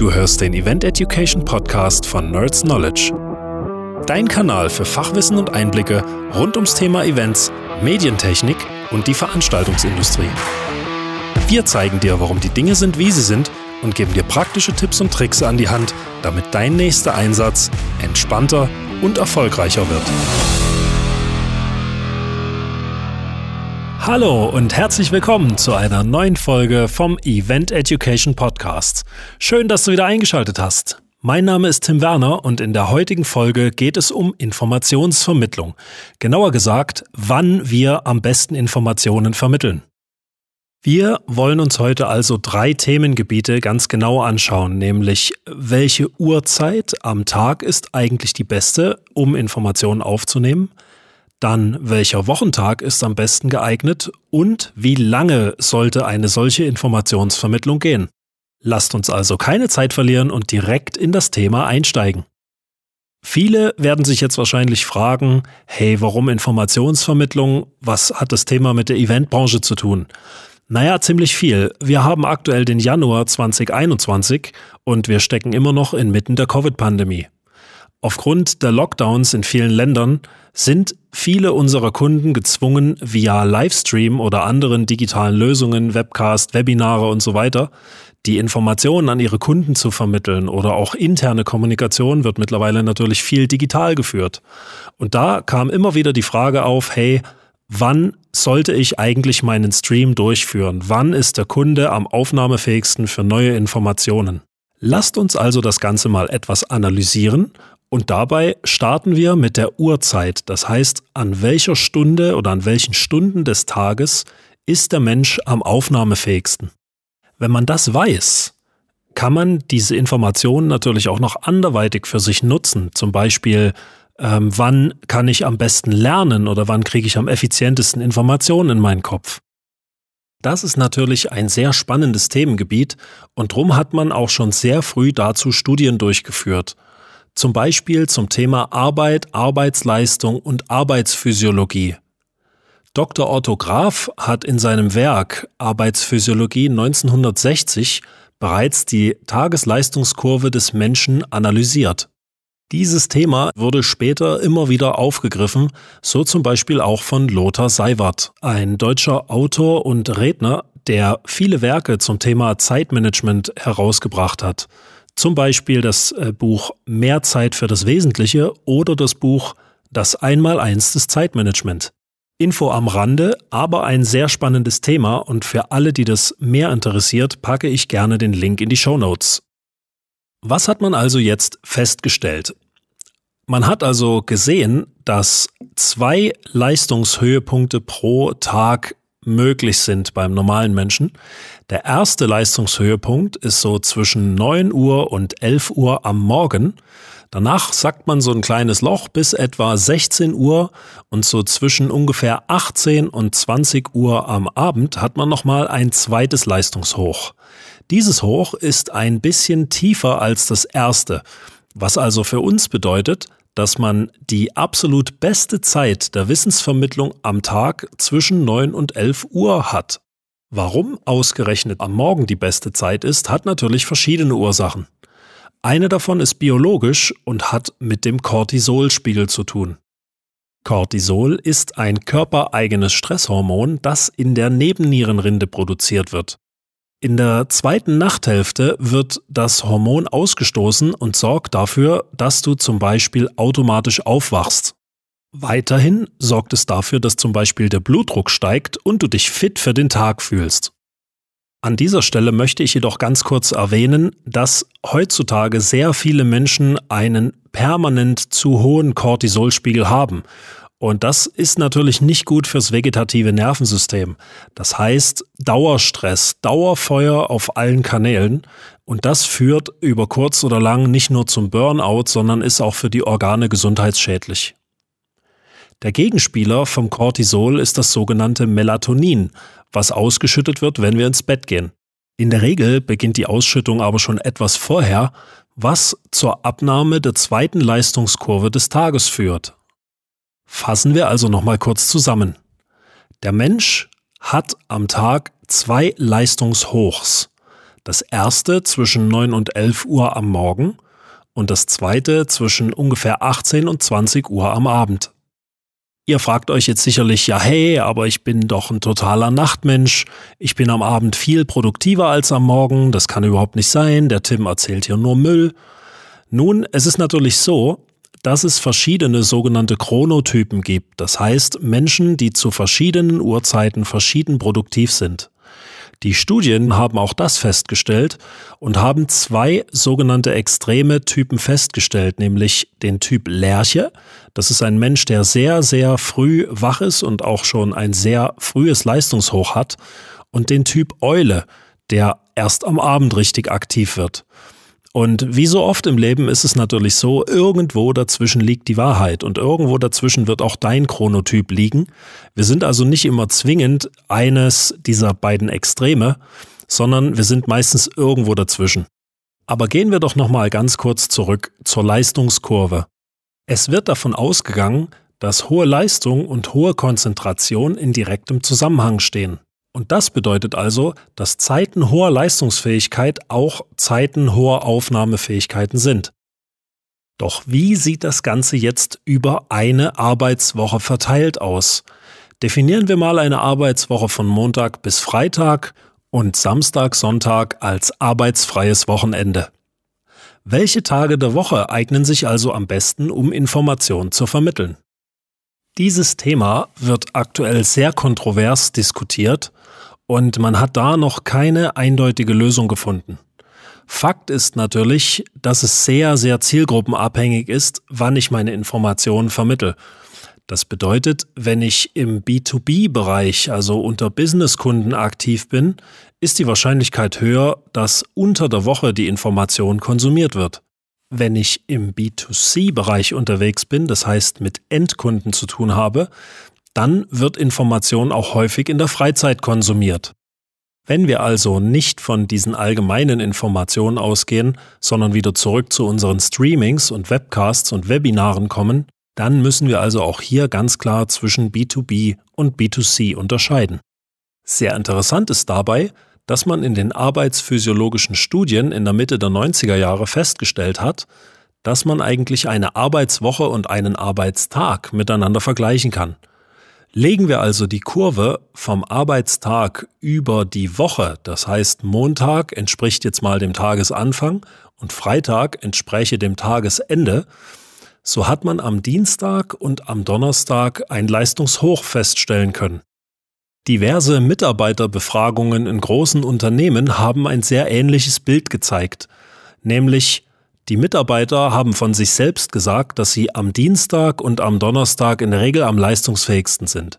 Du hörst den Event Education Podcast von Nerds Knowledge. Dein Kanal für Fachwissen und Einblicke rund ums Thema Events, Medientechnik und die Veranstaltungsindustrie. Wir zeigen dir, warum die Dinge sind, wie sie sind und geben dir praktische Tipps und Tricks an die Hand, damit dein nächster Einsatz entspannter und erfolgreicher wird. Hallo und herzlich willkommen zu einer neuen Folge vom Event Education Podcast. Schön, dass du wieder eingeschaltet hast. Mein Name ist Tim Werner und in der heutigen Folge geht es um Informationsvermittlung. Genauer gesagt, wann wir am besten Informationen vermitteln. Wir wollen uns heute also drei Themengebiete ganz genau anschauen, nämlich welche Uhrzeit am Tag ist eigentlich die beste, um Informationen aufzunehmen, dann welcher Wochentag ist am besten geeignet und wie lange sollte eine solche Informationsvermittlung gehen. Lasst uns also keine Zeit verlieren und direkt in das Thema einsteigen. Viele werden sich jetzt wahrscheinlich fragen, hey, warum Informationsvermittlung? Was hat das Thema mit der Eventbranche zu tun? Naja, ziemlich viel. Wir haben aktuell den Januar 2021 und wir stecken immer noch inmitten der Covid-Pandemie. Aufgrund der Lockdowns in vielen Ländern sind viele unserer Kunden gezwungen, via Livestream oder anderen digitalen Lösungen, Webcast, Webinare und so weiter, die Informationen an ihre Kunden zu vermitteln oder auch interne Kommunikation wird mittlerweile natürlich viel digital geführt. Und da kam immer wieder die Frage auf, hey, wann sollte ich eigentlich meinen Stream durchführen? Wann ist der Kunde am aufnahmefähigsten für neue Informationen? Lasst uns also das Ganze mal etwas analysieren und dabei starten wir mit der Uhrzeit. Das heißt, an welcher Stunde oder an welchen Stunden des Tages ist der Mensch am aufnahmefähigsten. Wenn man das weiß, kann man diese Informationen natürlich auch noch anderweitig für sich nutzen. Zum Beispiel, ähm, wann kann ich am besten lernen oder wann kriege ich am effizientesten Informationen in meinen Kopf. Das ist natürlich ein sehr spannendes Themengebiet und drum hat man auch schon sehr früh dazu Studien durchgeführt zum Beispiel zum Thema Arbeit, Arbeitsleistung und Arbeitsphysiologie. Dr. Otto Graf hat in seinem Werk Arbeitsphysiologie 1960 bereits die Tagesleistungskurve des Menschen analysiert. Dieses Thema wurde später immer wieder aufgegriffen, so zum Beispiel auch von Lothar Seiwert, ein deutscher Autor und Redner, der viele Werke zum Thema Zeitmanagement herausgebracht hat. Zum Beispiel das äh, Buch Mehr Zeit für das Wesentliche oder das Buch Das Einmaleins des Zeitmanagement. Info am Rande, aber ein sehr spannendes Thema und für alle, die das mehr interessiert, packe ich gerne den Link in die Show Notes. Was hat man also jetzt festgestellt? Man hat also gesehen, dass zwei Leistungshöhepunkte pro Tag möglich sind beim normalen Menschen. Der erste Leistungshöhepunkt ist so zwischen 9 Uhr und 11 Uhr am Morgen. Danach sagt man so ein kleines Loch bis etwa 16 Uhr und so zwischen ungefähr 18 und 20 Uhr am Abend hat man nochmal ein zweites Leistungshoch. Dieses Hoch ist ein bisschen tiefer als das erste, was also für uns bedeutet, dass man die absolut beste Zeit der Wissensvermittlung am Tag zwischen 9 und 11 Uhr hat. Warum ausgerechnet am Morgen die beste Zeit ist, hat natürlich verschiedene Ursachen. Eine davon ist biologisch und hat mit dem Cortisolspiegel zu tun. Cortisol ist ein körpereigenes Stresshormon, das in der Nebennierenrinde produziert wird. In der zweiten Nachthälfte wird das Hormon ausgestoßen und sorgt dafür, dass du zum Beispiel automatisch aufwachst. Weiterhin sorgt es dafür, dass zum Beispiel der Blutdruck steigt und du dich fit für den Tag fühlst. An dieser Stelle möchte ich jedoch ganz kurz erwähnen, dass heutzutage sehr viele Menschen einen permanent zu hohen Cortisolspiegel haben und das ist natürlich nicht gut fürs vegetative Nervensystem. Das heißt Dauerstress, Dauerfeuer auf allen Kanälen. Und das führt über kurz oder lang nicht nur zum Burnout, sondern ist auch für die Organe gesundheitsschädlich. Der Gegenspieler vom Cortisol ist das sogenannte Melatonin, was ausgeschüttet wird, wenn wir ins Bett gehen. In der Regel beginnt die Ausschüttung aber schon etwas vorher, was zur Abnahme der zweiten Leistungskurve des Tages führt. Fassen wir also nochmal kurz zusammen. Der Mensch hat am Tag zwei Leistungshochs. Das erste zwischen 9 und 11 Uhr am Morgen und das zweite zwischen ungefähr 18 und 20 Uhr am Abend. Ihr fragt euch jetzt sicherlich, ja hey, aber ich bin doch ein totaler Nachtmensch, ich bin am Abend viel produktiver als am Morgen, das kann überhaupt nicht sein, der Tim erzählt hier nur Müll. Nun, es ist natürlich so, dass es verschiedene sogenannte Chronotypen gibt, das heißt Menschen, die zu verschiedenen Uhrzeiten verschieden produktiv sind. Die Studien haben auch das festgestellt und haben zwei sogenannte extreme Typen festgestellt, nämlich den Typ Lerche. Das ist ein Mensch, der sehr, sehr früh wach ist und auch schon ein sehr frühes Leistungshoch hat. Und den Typ Eule, der erst am Abend richtig aktiv wird. Und wie so oft im Leben ist es natürlich so, irgendwo dazwischen liegt die Wahrheit und irgendwo dazwischen wird auch dein Chronotyp liegen. Wir sind also nicht immer zwingend eines dieser beiden Extreme, sondern wir sind meistens irgendwo dazwischen. Aber gehen wir doch nochmal ganz kurz zurück zur Leistungskurve. Es wird davon ausgegangen, dass hohe Leistung und hohe Konzentration in direktem Zusammenhang stehen. Und das bedeutet also, dass Zeiten hoher Leistungsfähigkeit auch Zeiten hoher Aufnahmefähigkeiten sind. Doch wie sieht das Ganze jetzt über eine Arbeitswoche verteilt aus? Definieren wir mal eine Arbeitswoche von Montag bis Freitag und Samstag, Sonntag als arbeitsfreies Wochenende. Welche Tage der Woche eignen sich also am besten, um Informationen zu vermitteln? Dieses Thema wird aktuell sehr kontrovers diskutiert und man hat da noch keine eindeutige Lösung gefunden. Fakt ist natürlich, dass es sehr, sehr zielgruppenabhängig ist, wann ich meine Informationen vermittel. Das bedeutet, wenn ich im B2B-Bereich, also unter Businesskunden aktiv bin, ist die Wahrscheinlichkeit höher, dass unter der Woche die Information konsumiert wird. Wenn ich im B2C-Bereich unterwegs bin, das heißt mit Endkunden zu tun habe, dann wird Information auch häufig in der Freizeit konsumiert. Wenn wir also nicht von diesen allgemeinen Informationen ausgehen, sondern wieder zurück zu unseren Streamings und Webcasts und Webinaren kommen, dann müssen wir also auch hier ganz klar zwischen B2B und B2C unterscheiden. Sehr interessant ist dabei, dass man in den arbeitsphysiologischen Studien in der Mitte der 90er Jahre festgestellt hat, dass man eigentlich eine Arbeitswoche und einen Arbeitstag miteinander vergleichen kann – Legen wir also die Kurve vom Arbeitstag über die Woche, das heißt Montag entspricht jetzt mal dem Tagesanfang und Freitag entspreche dem Tagesende, so hat man am Dienstag und am Donnerstag ein Leistungshoch feststellen können. Diverse Mitarbeiterbefragungen in großen Unternehmen haben ein sehr ähnliches Bild gezeigt, nämlich die Mitarbeiter haben von sich selbst gesagt, dass sie am Dienstag und am Donnerstag in der Regel am leistungsfähigsten sind.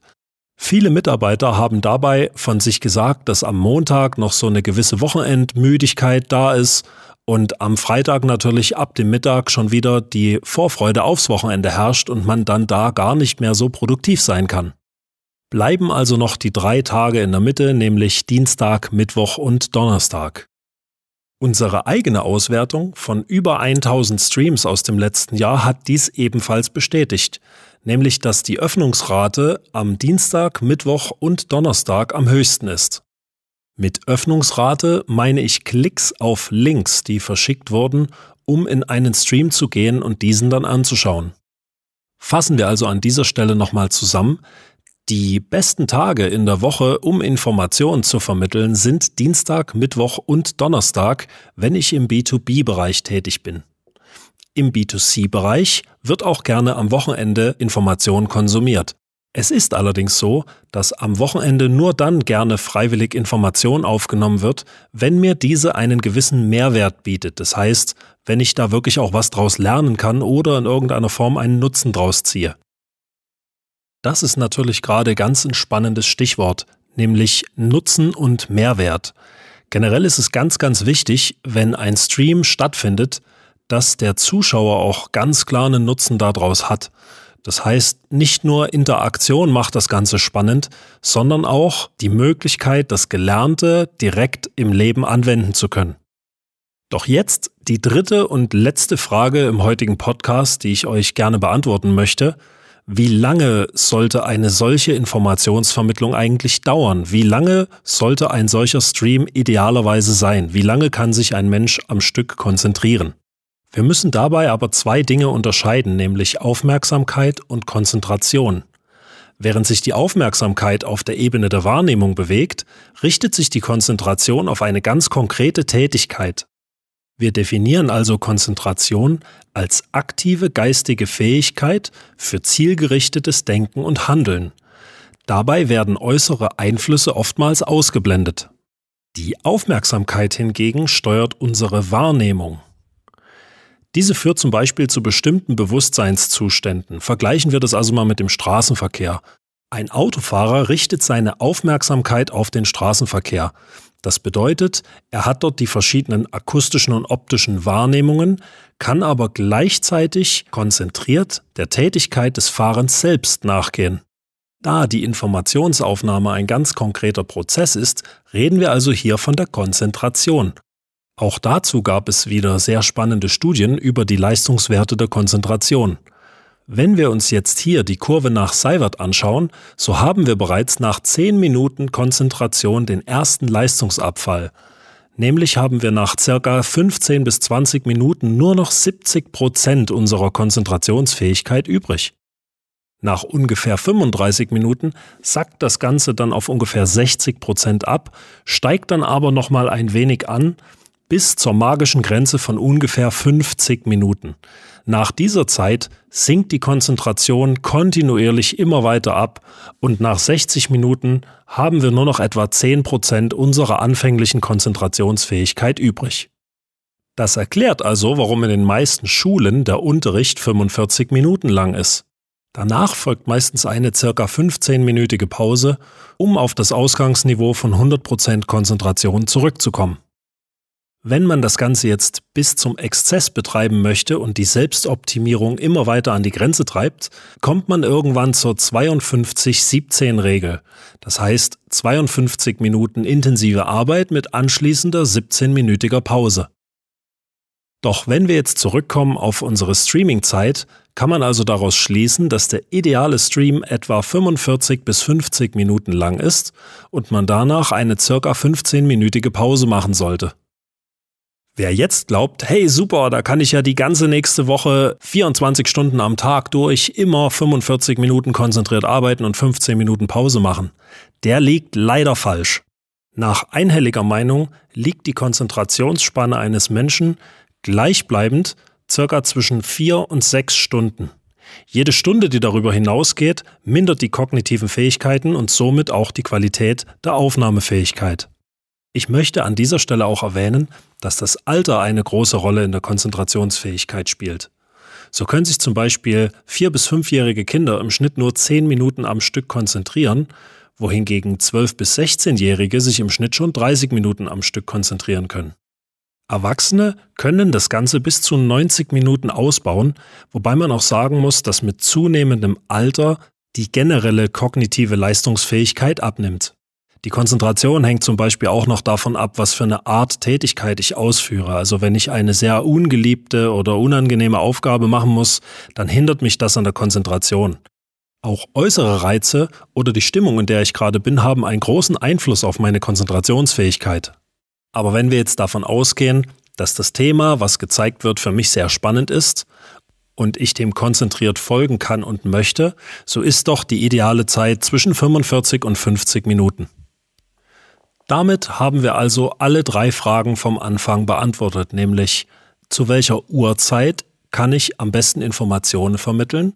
Viele Mitarbeiter haben dabei von sich gesagt, dass am Montag noch so eine gewisse Wochenendmüdigkeit da ist und am Freitag natürlich ab dem Mittag schon wieder die Vorfreude aufs Wochenende herrscht und man dann da gar nicht mehr so produktiv sein kann. Bleiben also noch die drei Tage in der Mitte, nämlich Dienstag, Mittwoch und Donnerstag. Unsere eigene Auswertung von über 1000 Streams aus dem letzten Jahr hat dies ebenfalls bestätigt, nämlich dass die Öffnungsrate am Dienstag, Mittwoch und Donnerstag am höchsten ist. Mit Öffnungsrate meine ich Klicks auf Links, die verschickt wurden, um in einen Stream zu gehen und diesen dann anzuschauen. Fassen wir also an dieser Stelle nochmal zusammen. Die besten Tage in der Woche, um Informationen zu vermitteln, sind Dienstag, Mittwoch und Donnerstag, wenn ich im B2B-Bereich tätig bin. Im B2C-Bereich wird auch gerne am Wochenende Information konsumiert. Es ist allerdings so, dass am Wochenende nur dann gerne freiwillig Information aufgenommen wird, wenn mir diese einen gewissen Mehrwert bietet. Das heißt, wenn ich da wirklich auch was draus lernen kann oder in irgendeiner Form einen Nutzen draus ziehe. Das ist natürlich gerade ganz ein spannendes Stichwort, nämlich Nutzen und Mehrwert. Generell ist es ganz, ganz wichtig, wenn ein Stream stattfindet, dass der Zuschauer auch ganz klar einen Nutzen daraus hat. Das heißt, nicht nur Interaktion macht das Ganze spannend, sondern auch die Möglichkeit, das Gelernte direkt im Leben anwenden zu können. Doch jetzt die dritte und letzte Frage im heutigen Podcast, die ich euch gerne beantworten möchte. Wie lange sollte eine solche Informationsvermittlung eigentlich dauern? Wie lange sollte ein solcher Stream idealerweise sein? Wie lange kann sich ein Mensch am Stück konzentrieren? Wir müssen dabei aber zwei Dinge unterscheiden, nämlich Aufmerksamkeit und Konzentration. Während sich die Aufmerksamkeit auf der Ebene der Wahrnehmung bewegt, richtet sich die Konzentration auf eine ganz konkrete Tätigkeit. Wir definieren also Konzentration als aktive geistige Fähigkeit für zielgerichtetes Denken und Handeln. Dabei werden äußere Einflüsse oftmals ausgeblendet. Die Aufmerksamkeit hingegen steuert unsere Wahrnehmung. Diese führt zum Beispiel zu bestimmten Bewusstseinszuständen. Vergleichen wir das also mal mit dem Straßenverkehr. Ein Autofahrer richtet seine Aufmerksamkeit auf den Straßenverkehr. Das bedeutet, er hat dort die verschiedenen akustischen und optischen Wahrnehmungen, kann aber gleichzeitig konzentriert der Tätigkeit des Fahrens selbst nachgehen. Da die Informationsaufnahme ein ganz konkreter Prozess ist, reden wir also hier von der Konzentration. Auch dazu gab es wieder sehr spannende Studien über die Leistungswerte der Konzentration. Wenn wir uns jetzt hier die Kurve nach Seiwert anschauen, so haben wir bereits nach 10 Minuten Konzentration den ersten Leistungsabfall. Nämlich haben wir nach circa 15 bis 20 Minuten nur noch 70 Prozent unserer Konzentrationsfähigkeit übrig. Nach ungefähr 35 Minuten sackt das Ganze dann auf ungefähr 60 Prozent ab, steigt dann aber nochmal ein wenig an, bis zur magischen Grenze von ungefähr 50 Minuten. Nach dieser Zeit sinkt die Konzentration kontinuierlich immer weiter ab und nach 60 Minuten haben wir nur noch etwa 10 Prozent unserer anfänglichen Konzentrationsfähigkeit übrig. Das erklärt also, warum in den meisten Schulen der Unterricht 45 Minuten lang ist. Danach folgt meistens eine circa 15-minütige Pause, um auf das Ausgangsniveau von 100% Konzentration zurückzukommen. Wenn man das Ganze jetzt bis zum Exzess betreiben möchte und die Selbstoptimierung immer weiter an die Grenze treibt, kommt man irgendwann zur 52-17-Regel. Das heißt 52 Minuten intensive Arbeit mit anschließender 17-minütiger Pause. Doch wenn wir jetzt zurückkommen auf unsere Streaming-Zeit, kann man also daraus schließen, dass der ideale Stream etwa 45 bis 50 Minuten lang ist und man danach eine circa 15-minütige Pause machen sollte. Wer jetzt glaubt, hey super, da kann ich ja die ganze nächste Woche 24 Stunden am Tag durch immer 45 Minuten konzentriert arbeiten und 15 Minuten Pause machen, der liegt leider falsch. Nach einhelliger Meinung liegt die Konzentrationsspanne eines Menschen gleichbleibend circa zwischen 4 und 6 Stunden. Jede Stunde, die darüber hinausgeht, mindert die kognitiven Fähigkeiten und somit auch die Qualität der Aufnahmefähigkeit. Ich möchte an dieser Stelle auch erwähnen, dass das Alter eine große Rolle in der Konzentrationsfähigkeit spielt. So können sich zum Beispiel vier- bis fünfjährige Kinder im Schnitt nur zehn Minuten am Stück konzentrieren, wohingegen zwölf- bis sechzehnjährige sich im Schnitt schon 30 Minuten am Stück konzentrieren können. Erwachsene können das Ganze bis zu 90 Minuten ausbauen, wobei man auch sagen muss, dass mit zunehmendem Alter die generelle kognitive Leistungsfähigkeit abnimmt. Die Konzentration hängt zum Beispiel auch noch davon ab, was für eine Art Tätigkeit ich ausführe. Also wenn ich eine sehr ungeliebte oder unangenehme Aufgabe machen muss, dann hindert mich das an der Konzentration. Auch äußere Reize oder die Stimmung, in der ich gerade bin, haben einen großen Einfluss auf meine Konzentrationsfähigkeit. Aber wenn wir jetzt davon ausgehen, dass das Thema, was gezeigt wird, für mich sehr spannend ist und ich dem konzentriert folgen kann und möchte, so ist doch die ideale Zeit zwischen 45 und 50 Minuten. Damit haben wir also alle drei Fragen vom Anfang beantwortet, nämlich zu welcher Uhrzeit kann ich am besten Informationen vermitteln?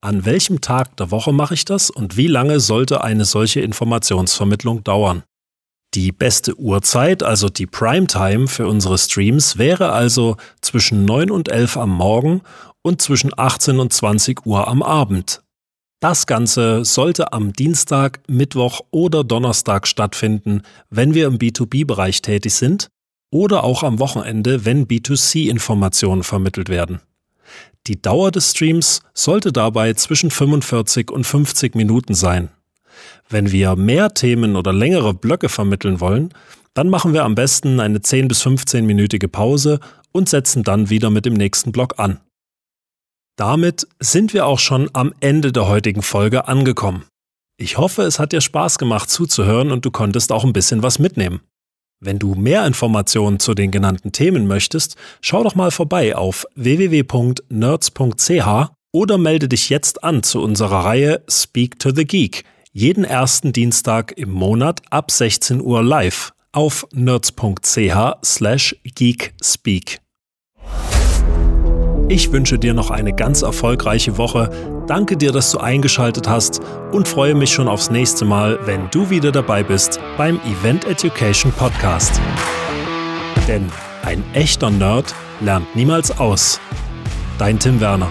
An welchem Tag der Woche mache ich das und wie lange sollte eine solche Informationsvermittlung dauern? Die beste Uhrzeit, also die Primetime für unsere Streams, wäre also zwischen 9 und 11 am Morgen und zwischen 18 und 20 Uhr am Abend. Das Ganze sollte am Dienstag, Mittwoch oder Donnerstag stattfinden, wenn wir im B2B-Bereich tätig sind, oder auch am Wochenende, wenn B2C-Informationen vermittelt werden. Die Dauer des Streams sollte dabei zwischen 45 und 50 Minuten sein. Wenn wir mehr Themen oder längere Blöcke vermitteln wollen, dann machen wir am besten eine 10 bis 15-minütige Pause und setzen dann wieder mit dem nächsten Block an. Damit sind wir auch schon am Ende der heutigen Folge angekommen. Ich hoffe, es hat dir Spaß gemacht zuzuhören und du konntest auch ein bisschen was mitnehmen. Wenn du mehr Informationen zu den genannten Themen möchtest, schau doch mal vorbei auf www.nerds.ch oder melde dich jetzt an zu unserer Reihe Speak to the Geek, jeden ersten Dienstag im Monat ab 16 Uhr live auf nerds.ch slash geekspeak. Ich wünsche dir noch eine ganz erfolgreiche Woche. Danke dir, dass du eingeschaltet hast und freue mich schon aufs nächste Mal, wenn du wieder dabei bist beim Event Education Podcast. Denn ein echter Nerd lernt niemals aus. Dein Tim Werner.